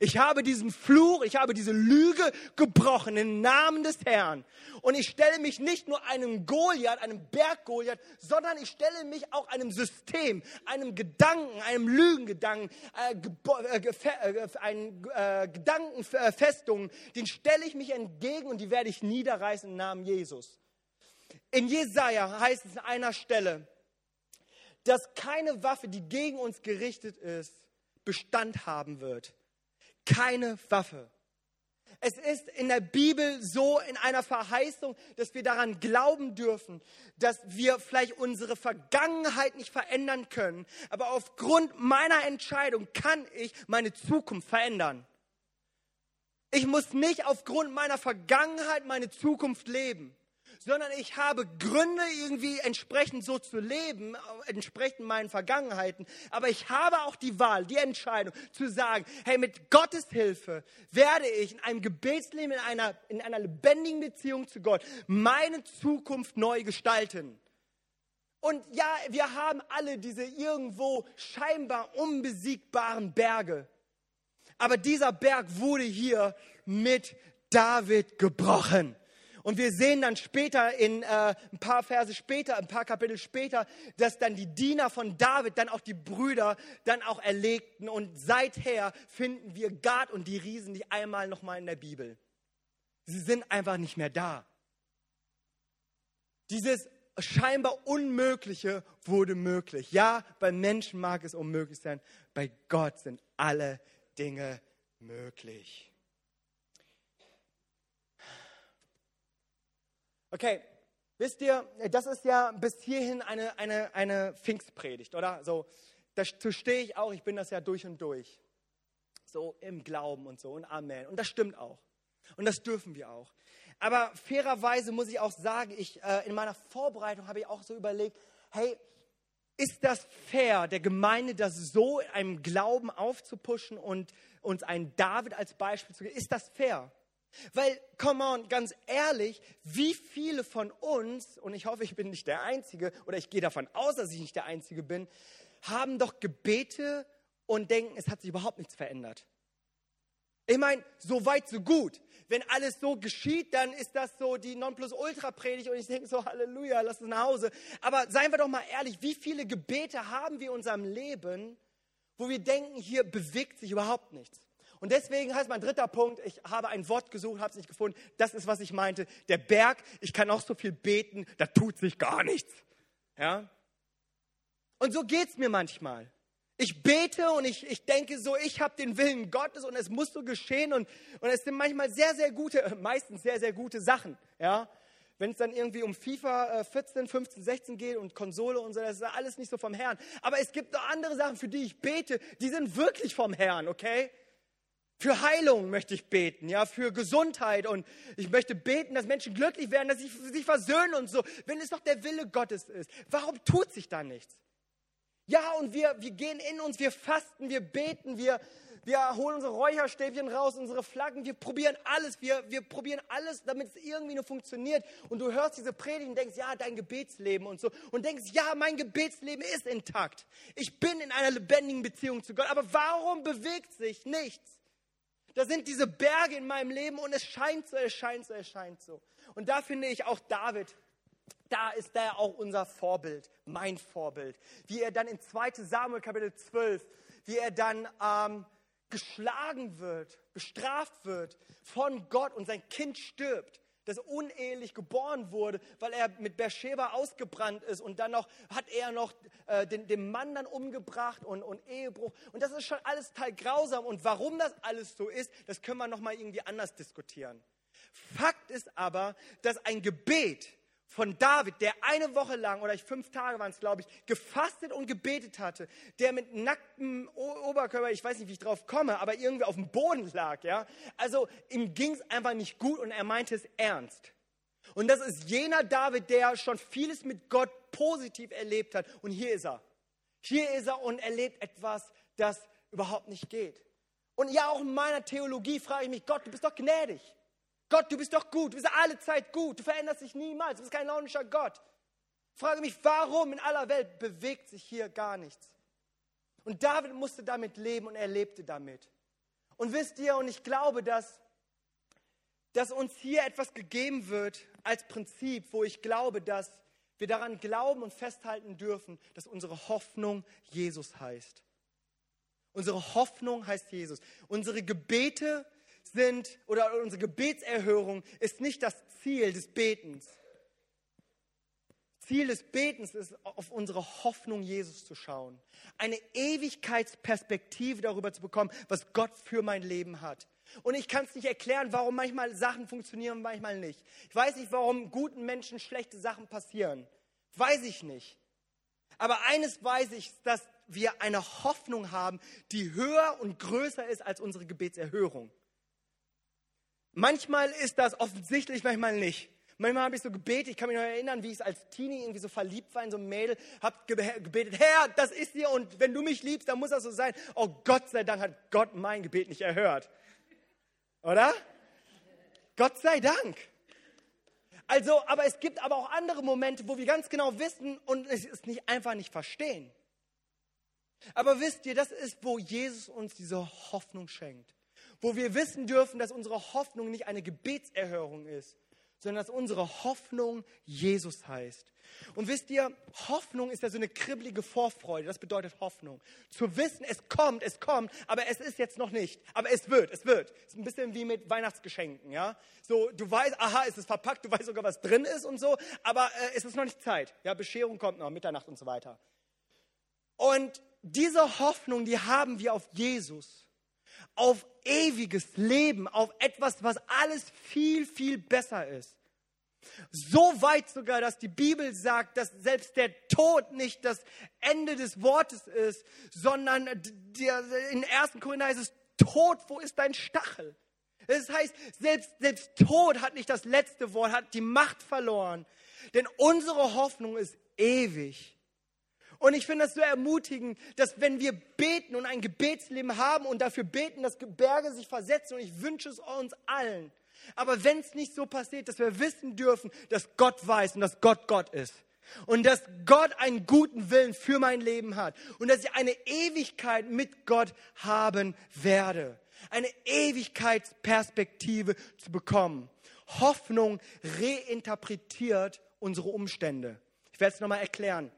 Ich habe diesen Fluch, ich habe diese Lüge gebrochen im Namen des Herrn. Und ich stelle mich nicht nur einem Goliath, einem Berg Goliath, sondern ich stelle mich auch einem System, einem Gedanken, einem Lügengedanken, äh, äh, äh, einen äh, Gedankenfestungen, den stelle ich mich entgegen und die werde ich niederreißen im Namen Jesus. In Jesaja heißt es an einer Stelle, dass keine Waffe, die gegen uns gerichtet ist, Bestand haben wird keine Waffe. Es ist in der Bibel so in einer Verheißung, dass wir daran glauben dürfen, dass wir vielleicht unsere Vergangenheit nicht verändern können, aber aufgrund meiner Entscheidung kann ich meine Zukunft verändern. Ich muss nicht aufgrund meiner Vergangenheit meine Zukunft leben sondern ich habe Gründe, irgendwie entsprechend so zu leben, entsprechend meinen Vergangenheiten. Aber ich habe auch die Wahl, die Entscheidung zu sagen, hey, mit Gottes Hilfe werde ich in einem Gebetsleben, in einer, in einer lebendigen Beziehung zu Gott meine Zukunft neu gestalten. Und ja, wir haben alle diese irgendwo scheinbar unbesiegbaren Berge. Aber dieser Berg wurde hier mit David gebrochen. Und wir sehen dann später, in äh, ein paar Verse später, ein paar Kapitel später, dass dann die Diener von David, dann auch die Brüder, dann auch erlegten. Und seither finden wir Gad und die Riesen nicht einmal nochmal in der Bibel. Sie sind einfach nicht mehr da. Dieses scheinbar Unmögliche wurde möglich. Ja, bei Menschen mag es unmöglich sein, bei Gott sind alle Dinge möglich. Okay, wisst ihr, das ist ja bis hierhin eine, eine, eine Pfingstpredigt, oder? So, dazu stehe ich auch, ich bin das ja durch und durch. So im Glauben und so und Amen. Und das stimmt auch. Und das dürfen wir auch. Aber fairerweise muss ich auch sagen, ich, äh, in meiner Vorbereitung habe ich auch so überlegt, hey, ist das fair, der Gemeinde das so in einem Glauben aufzupuschen und uns einen David als Beispiel zu geben? Ist das fair? Weil, come on, ganz ehrlich, wie viele von uns, und ich hoffe, ich bin nicht der Einzige, oder ich gehe davon aus, dass ich nicht der Einzige bin, haben doch Gebete und denken, es hat sich überhaupt nichts verändert. Ich meine, so weit, so gut. Wenn alles so geschieht, dann ist das so die Nonplusultra-Predigt und ich denke so, Halleluja, lass uns nach Hause. Aber seien wir doch mal ehrlich, wie viele Gebete haben wir in unserem Leben, wo wir denken, hier bewegt sich überhaupt nichts? Und deswegen heißt mein dritter Punkt, ich habe ein Wort gesucht, habe es nicht gefunden. Das ist, was ich meinte. Der Berg, ich kann auch so viel beten, da tut sich gar nichts. Ja? Und so geht es mir manchmal. Ich bete und ich, ich denke so, ich habe den Willen Gottes und es muss so geschehen. Und, und es sind manchmal sehr, sehr gute, meistens sehr, sehr gute Sachen. Ja? Wenn es dann irgendwie um FIFA 14, 15, 16 geht und Konsole und so, das ist alles nicht so vom Herrn. Aber es gibt noch andere Sachen, für die ich bete, die sind wirklich vom Herrn, okay? Für Heilung möchte ich beten, ja, für Gesundheit und ich möchte beten, dass Menschen glücklich werden, dass sie sich versöhnen und so. Wenn es doch der Wille Gottes ist, warum tut sich da nichts? Ja, und wir, wir gehen in uns, wir fasten, wir beten, wir, wir holen unsere Räucherstäbchen raus, unsere Flaggen, wir probieren alles, wir, wir probieren alles, damit es irgendwie nur funktioniert. Und du hörst diese Predigt und denkst, ja, dein Gebetsleben und so. Und denkst, ja, mein Gebetsleben ist intakt. Ich bin in einer lebendigen Beziehung zu Gott. Aber warum bewegt sich nichts? Da sind diese Berge in meinem Leben und es scheint so, es scheint so, es scheint so. Und da finde ich auch David, da ist er auch unser Vorbild, mein Vorbild. Wie er dann in 2 Samuel Kapitel 12, wie er dann ähm, geschlagen wird, bestraft wird von Gott und sein Kind stirbt das unehelich geboren wurde, weil er mit Beersheba ausgebrannt ist und dann noch hat er noch äh, den, den Mann dann umgebracht und, und Ehebruch. Und das ist schon alles teil grausam. Und warum das alles so ist, das können wir nochmal irgendwie anders diskutieren. Fakt ist aber, dass ein Gebet von David, der eine Woche lang oder fünf Tage waren es, glaube ich, gefastet und gebetet hatte, der mit nacktem Oberkörper, ich weiß nicht, wie ich drauf komme, aber irgendwie auf dem Boden lag, ja. Also ihm ging es einfach nicht gut und er meinte es ernst. Und das ist jener David, der schon vieles mit Gott positiv erlebt hat. Und hier ist er. Hier ist er und erlebt etwas, das überhaupt nicht geht. Und ja, auch in meiner Theologie frage ich mich, Gott, du bist doch gnädig. Gott, du bist doch gut, du bist alle Zeit gut, du veränderst dich niemals, du bist kein launischer Gott. Ich frage mich, warum in aller Welt bewegt sich hier gar nichts? Und David musste damit leben und er lebte damit. Und wisst ihr, und ich glaube, dass, dass uns hier etwas gegeben wird als Prinzip, wo ich glaube, dass wir daran glauben und festhalten dürfen, dass unsere Hoffnung Jesus heißt. Unsere Hoffnung heißt Jesus. Unsere Gebete sind oder unsere Gebetserhörung ist nicht das Ziel des Betens. Ziel des Betens ist, auf unsere Hoffnung Jesus zu schauen. Eine Ewigkeitsperspektive darüber zu bekommen, was Gott für mein Leben hat. Und ich kann es nicht erklären, warum manchmal Sachen funktionieren, manchmal nicht. Ich weiß nicht, warum guten Menschen schlechte Sachen passieren. Weiß ich nicht. Aber eines weiß ich, dass wir eine Hoffnung haben, die höher und größer ist als unsere Gebetserhörung. Manchmal ist das offensichtlich, manchmal nicht. Manchmal habe ich so gebetet, ich kann mich noch erinnern, wie ich als Teenie irgendwie so verliebt war in so ein Mädel, habe gebetet, Herr, das ist dir und wenn du mich liebst, dann muss das so sein. Oh Gott sei Dank hat Gott mein Gebet nicht erhört. Oder? Gott sei Dank. Also, aber es gibt aber auch andere Momente, wo wir ganz genau wissen und es nicht einfach nicht verstehen. Aber wisst ihr, das ist, wo Jesus uns diese Hoffnung schenkt wo wir wissen dürfen, dass unsere Hoffnung nicht eine Gebetserhörung ist, sondern dass unsere Hoffnung Jesus heißt. Und wisst ihr, Hoffnung ist ja so eine kribbelige Vorfreude. Das bedeutet Hoffnung. Zu wissen, es kommt, es kommt, aber es ist jetzt noch nicht. Aber es wird, es wird. Ist ein bisschen wie mit Weihnachtsgeschenken, ja. So, du weißt, aha, es ist verpackt, du weißt sogar, was drin ist und so, aber äh, es ist noch nicht Zeit. Ja, Bescherung kommt noch, Mitternacht und so weiter. Und diese Hoffnung, die haben wir auf Jesus, auf ewiges Leben, auf etwas, was alles viel, viel besser ist. So weit sogar, dass die Bibel sagt, dass selbst der Tod nicht das Ende des Wortes ist, sondern in 1. Korinther heißt es, Tod, wo ist dein Stachel? Das heißt, selbst, selbst Tod hat nicht das letzte Wort, hat die Macht verloren. Denn unsere Hoffnung ist ewig. Und ich finde das so ermutigend, dass wenn wir beten und ein Gebetsleben haben und dafür beten, dass Berge sich versetzen, und ich wünsche es uns allen, aber wenn es nicht so passiert, dass wir wissen dürfen, dass Gott weiß und dass Gott Gott ist. Und dass Gott einen guten Willen für mein Leben hat. Und dass ich eine Ewigkeit mit Gott haben werde. Eine Ewigkeitsperspektive zu bekommen. Hoffnung reinterpretiert unsere Umstände. Ich werde es nochmal erklären.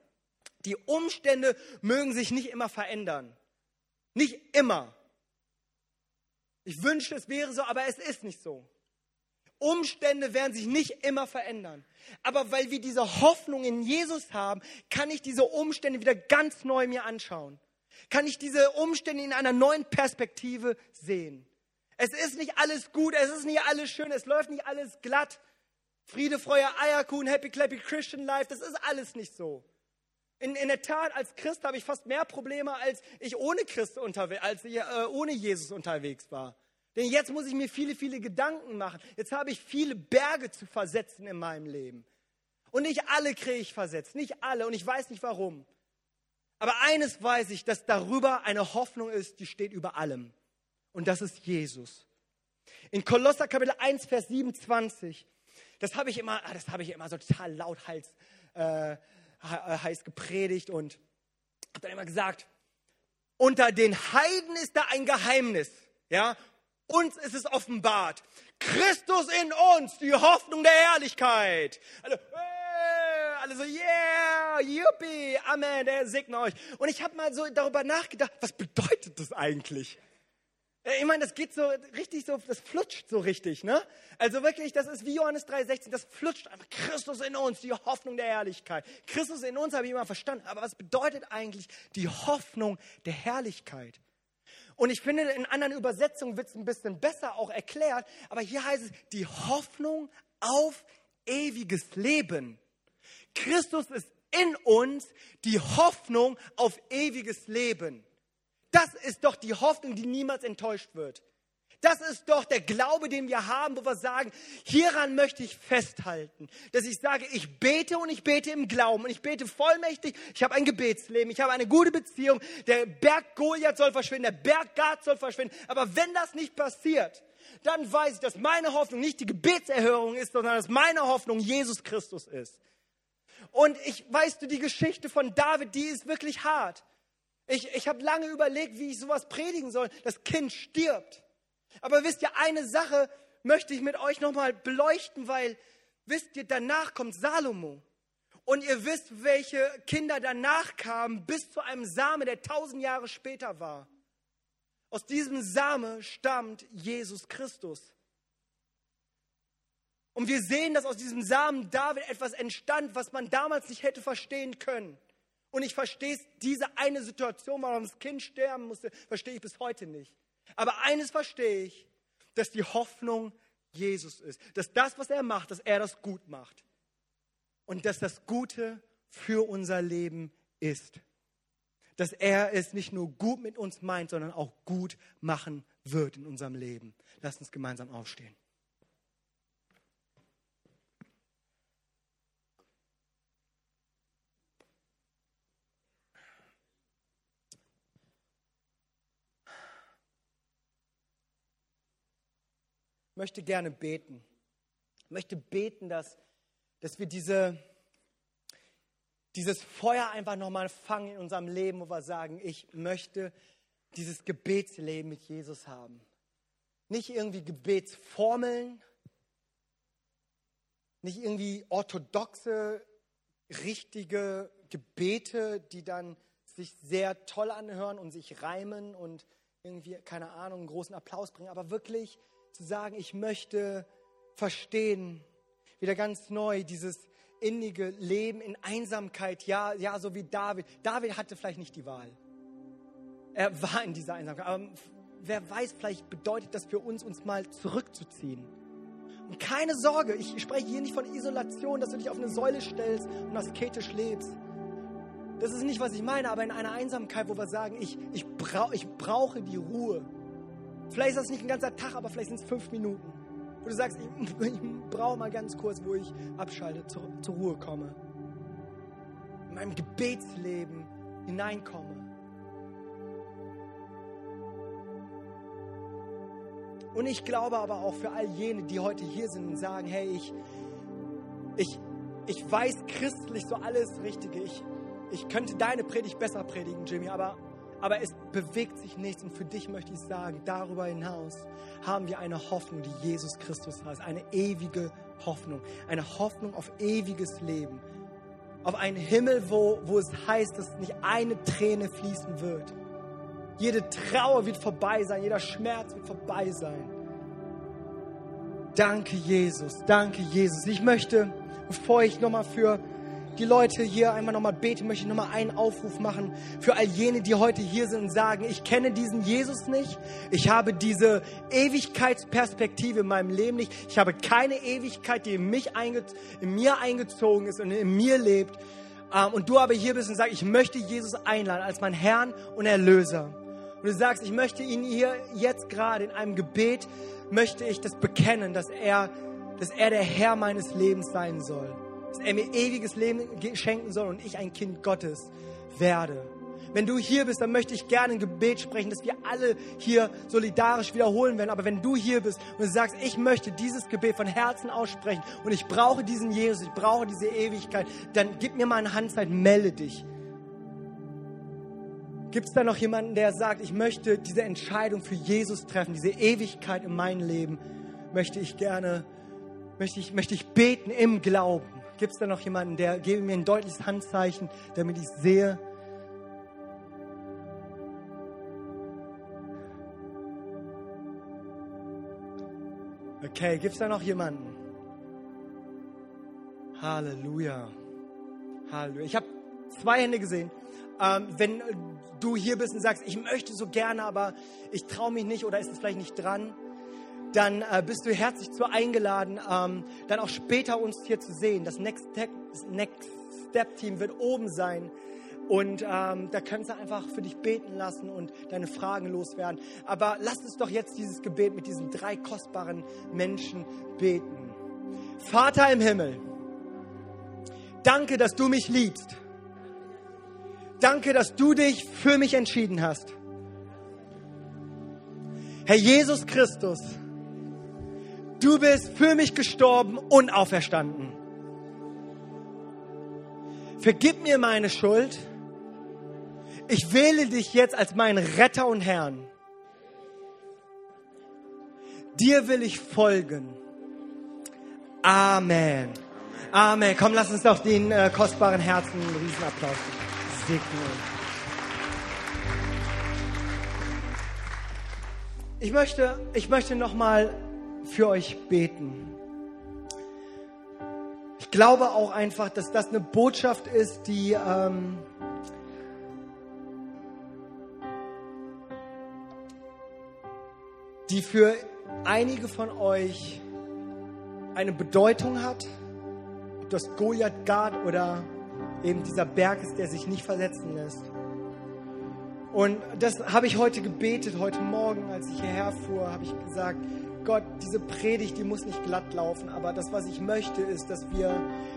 Die Umstände mögen sich nicht immer verändern. Nicht immer. Ich wünschte, es wäre so, aber es ist nicht so. Umstände werden sich nicht immer verändern. Aber weil wir diese Hoffnung in Jesus haben, kann ich diese Umstände wieder ganz neu mir anschauen. Kann ich diese Umstände in einer neuen Perspektive sehen. Es ist nicht alles gut, es ist nicht alles schön, es läuft nicht alles glatt. Friede, Freude, Eierkuchen, Happy Clappy Christian Life, das ist alles nicht so. In, in der Tat, als Christ habe ich fast mehr Probleme, als ich ohne Christ unterwegs, als äh, ohne Jesus unterwegs war. Denn jetzt muss ich mir viele, viele Gedanken machen. Jetzt habe ich viele Berge zu versetzen in meinem Leben. Und nicht alle kriege ich versetzt, nicht alle. Und ich weiß nicht warum. Aber eines weiß ich, dass darüber eine Hoffnung ist, die steht über allem. Und das ist Jesus. In Kolosser Kapitel 1, Vers 27, das habe ich immer, ah, das habe ich immer so total laut heiß, äh, heiß gepredigt und habe dann immer gesagt, unter den Heiden ist da ein Geheimnis. Ja, uns ist es offenbart. Christus in uns, die Hoffnung der Herrlichkeit. Alle, äh, alle so, yeah, yuppie, Amen, der segne euch. Und ich habe mal so darüber nachgedacht, was bedeutet das eigentlich? Äh, ich meine, das geht so richtig so, das flutscht so richtig, ne? Also wirklich, das ist wie Johannes 3,16, das flutscht einfach. Christus in uns, die Hoffnung der Herrlichkeit. Christus in uns habe ich immer verstanden. Aber was bedeutet eigentlich die Hoffnung der Herrlichkeit? Und ich finde, in anderen Übersetzungen wird es ein bisschen besser auch erklärt, aber hier heißt es die Hoffnung auf ewiges Leben. Christus ist in uns die Hoffnung auf ewiges Leben. Das ist doch die Hoffnung, die niemals enttäuscht wird. Das ist doch der Glaube, den wir haben, wo wir sagen, hieran möchte ich festhalten. Dass ich sage, ich bete und ich bete im Glauben und ich bete vollmächtig. Ich habe ein Gebetsleben, ich habe eine gute Beziehung. Der Berg Goliath soll verschwinden, der Berg Gad soll verschwinden. Aber wenn das nicht passiert, dann weiß ich, dass meine Hoffnung nicht die Gebetserhörung ist, sondern dass meine Hoffnung Jesus Christus ist. Und ich weißt du, die Geschichte von David, die ist wirklich hart. Ich, ich habe lange überlegt, wie ich sowas predigen soll. Das Kind stirbt. Aber wisst ihr, eine Sache möchte ich mit euch nochmal beleuchten, weil, wisst ihr, danach kommt Salomo. Und ihr wisst, welche Kinder danach kamen, bis zu einem Same, der tausend Jahre später war. Aus diesem Same stammt Jesus Christus. Und wir sehen, dass aus diesem Samen David etwas entstand, was man damals nicht hätte verstehen können. Und ich verstehe diese eine Situation, warum das Kind sterben musste, verstehe ich bis heute nicht. Aber eines verstehe ich, dass die Hoffnung Jesus ist. Dass das, was er macht, dass er das gut macht. Und dass das Gute für unser Leben ist. Dass er es nicht nur gut mit uns meint, sondern auch gut machen wird in unserem Leben. Lasst uns gemeinsam aufstehen. Möchte gerne beten. Ich möchte beten, dass, dass wir diese, dieses Feuer einfach nochmal fangen in unserem Leben, wo wir sagen, ich möchte dieses Gebetsleben mit Jesus haben. Nicht irgendwie Gebetsformeln, nicht irgendwie orthodoxe, richtige Gebete, die dann sich sehr toll anhören und sich reimen und irgendwie, keine Ahnung, einen großen Applaus bringen, aber wirklich zu sagen, ich möchte verstehen, wieder ganz neu, dieses innige Leben in Einsamkeit, ja, ja, so wie David. David hatte vielleicht nicht die Wahl. Er war in dieser Einsamkeit, aber wer weiß, vielleicht bedeutet das für uns, uns mal zurückzuziehen. Und keine Sorge, ich spreche hier nicht von Isolation, dass du dich auf eine Säule stellst und asketisch lebst. Das ist nicht, was ich meine, aber in einer Einsamkeit, wo wir sagen, ich, ich, brauch, ich brauche die Ruhe. Vielleicht ist das nicht ein ganzer Tag, aber vielleicht sind es fünf Minuten. Wo du sagst, ich, ich brauche mal ganz kurz, wo ich abschalte, zur, zur Ruhe komme. In meinem Gebetsleben hineinkomme. Und ich glaube aber auch für all jene, die heute hier sind und sagen, hey, ich, ich, ich weiß christlich so alles Richtige. Ich, ich könnte deine Predigt besser predigen, Jimmy, aber, aber es bewegt sich nichts. Und für dich möchte ich sagen, darüber hinaus haben wir eine Hoffnung, die Jesus Christus hat. Eine ewige Hoffnung. Eine Hoffnung auf ewiges Leben. Auf einen Himmel, wo, wo es heißt, dass nicht eine Träne fließen wird jede Trauer wird vorbei sein, jeder Schmerz wird vorbei sein. Danke, Jesus. Danke, Jesus. Ich möchte, bevor ich nochmal für die Leute hier einmal nochmal beten, möchte ich nochmal einen Aufruf machen für all jene, die heute hier sind und sagen, ich kenne diesen Jesus nicht, ich habe diese Ewigkeitsperspektive in meinem Leben nicht, ich habe keine Ewigkeit, die in, mich in mir eingezogen ist und in mir lebt. Ähm, und du aber hier bist und sagst, ich möchte Jesus einladen als mein Herrn und Erlöser und du sagst, ich möchte ihn hier jetzt gerade in einem Gebet, möchte ich das bekennen, dass er, dass er der Herr meines Lebens sein soll. Dass er mir ewiges Leben schenken soll und ich ein Kind Gottes werde. Wenn du hier bist, dann möchte ich gerne ein Gebet sprechen, dass wir alle hier solidarisch wiederholen werden. Aber wenn du hier bist und du sagst, ich möchte dieses Gebet von Herzen aussprechen und ich brauche diesen Jesus, ich brauche diese Ewigkeit, dann gib mir mal eine Handzeit, melde dich. Gibt es da noch jemanden, der sagt, ich möchte diese Entscheidung für Jesus treffen, diese Ewigkeit in meinem Leben, möchte ich gerne, möchte ich, möchte ich beten im Glauben? Gibt es da noch jemanden, der gebe mir ein deutliches Handzeichen, damit ich sehe? Okay, gibt es da noch jemanden? Halleluja. Halleluja. Ich habe zwei Hände gesehen. Ähm, wenn du hier bist und sagst, ich möchte so gerne, aber ich traue mich nicht oder ist es vielleicht nicht dran, dann äh, bist du herzlich zu eingeladen, ähm, dann auch später uns hier zu sehen. Das Next Step, Next Step Team wird oben sein. Und ähm, da kannst du einfach für dich beten lassen und deine Fragen loswerden. Aber lass uns doch jetzt dieses Gebet mit diesen drei kostbaren Menschen beten. Vater im Himmel, danke, dass du mich liebst. Danke, dass du dich für mich entschieden hast. Herr Jesus Christus, du bist für mich gestorben und auferstanden. Vergib mir meine Schuld. Ich wähle dich jetzt als meinen Retter und Herrn. Dir will ich folgen. Amen. Amen. Komm, lass uns doch den äh, kostbaren Herzen einen Riesenapplaus geben segne Ich möchte, ich möchte nochmal für euch beten. Ich glaube auch einfach, dass das eine Botschaft ist, die, ähm, die für einige von euch eine Bedeutung hat. Ob das Goliath Gard oder eben dieser Berg ist, der sich nicht versetzen lässt. Und das habe ich heute gebetet, heute Morgen, als ich hierher fuhr, habe ich gesagt, Gott, diese Predigt, die muss nicht glatt laufen, aber das, was ich möchte, ist, dass wir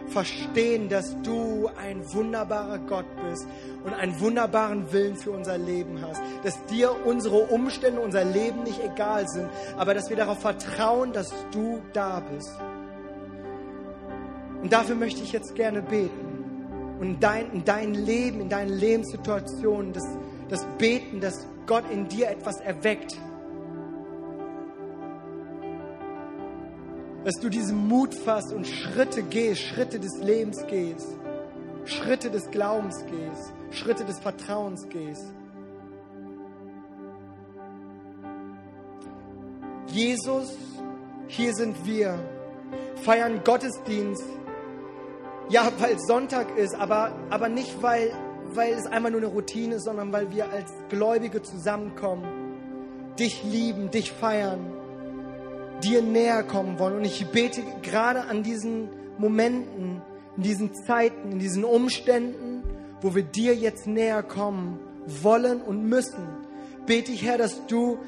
verstehen, dass du ein wunderbarer Gott bist und einen wunderbaren Willen für unser Leben hast. Dass dir unsere Umstände, unser Leben nicht egal sind, aber dass wir darauf vertrauen, dass du da bist. Und dafür möchte ich jetzt gerne beten und in dein, in dein Leben, in deinen Lebenssituationen, das, das Beten, dass Gott in dir etwas erweckt. Dass du diesen Mut fasst und Schritte gehst, Schritte des Lebens gehst, Schritte des Glaubens gehst, Schritte des Vertrauens gehst. Jesus, hier sind wir, feiern Gottesdienst. Ja, weil Sonntag ist, aber, aber nicht, weil, weil es einfach nur eine Routine ist, sondern weil wir als Gläubige zusammenkommen, dich lieben, dich feiern, dir näher kommen wollen. Und ich bete gerade an diesen Momenten, in diesen Zeiten, in diesen Umständen, wo wir dir jetzt näher kommen wollen und müssen, bete ich, Herr, dass du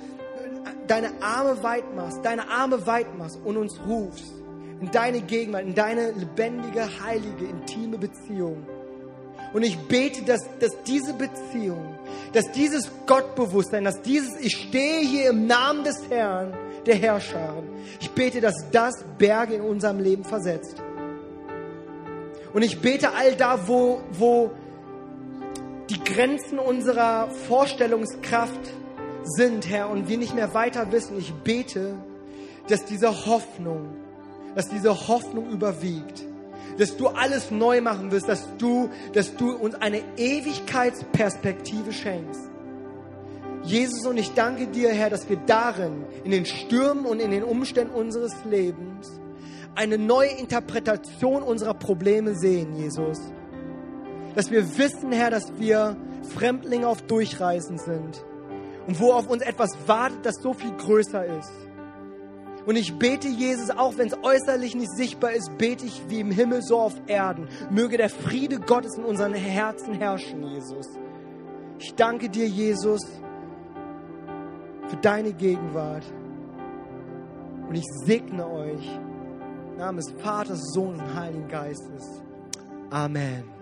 deine Arme weit machst, deine Arme weit machst und uns rufst in deine Gegenwart, in deine lebendige, heilige, intime Beziehung. Und ich bete, dass, dass diese Beziehung, dass dieses Gottbewusstsein, dass dieses, ich stehe hier im Namen des Herrn, der Herrscharen, ich bete, dass das Berge in unserem Leben versetzt. Und ich bete all da, wo, wo die Grenzen unserer Vorstellungskraft sind, Herr, und wir nicht mehr weiter wissen. Ich bete, dass diese Hoffnung, dass diese Hoffnung überwiegt, dass du alles neu machen wirst, dass du, dass du uns eine Ewigkeitsperspektive schenkst. Jesus, und ich danke dir, Herr, dass wir darin, in den Stürmen und in den Umständen unseres Lebens, eine neue Interpretation unserer Probleme sehen, Jesus. Dass wir wissen, Herr, dass wir Fremdlinge auf Durchreisen sind und wo auf uns etwas wartet, das so viel größer ist. Und ich bete Jesus, auch wenn es äußerlich nicht sichtbar ist, bete ich wie im Himmel so auf Erden. Möge der Friede Gottes in unseren Herzen herrschen, Jesus. Ich danke dir, Jesus, für deine Gegenwart. Und ich segne euch. Im Namen des Vaters, Sohnes und Heiligen Geistes. Amen.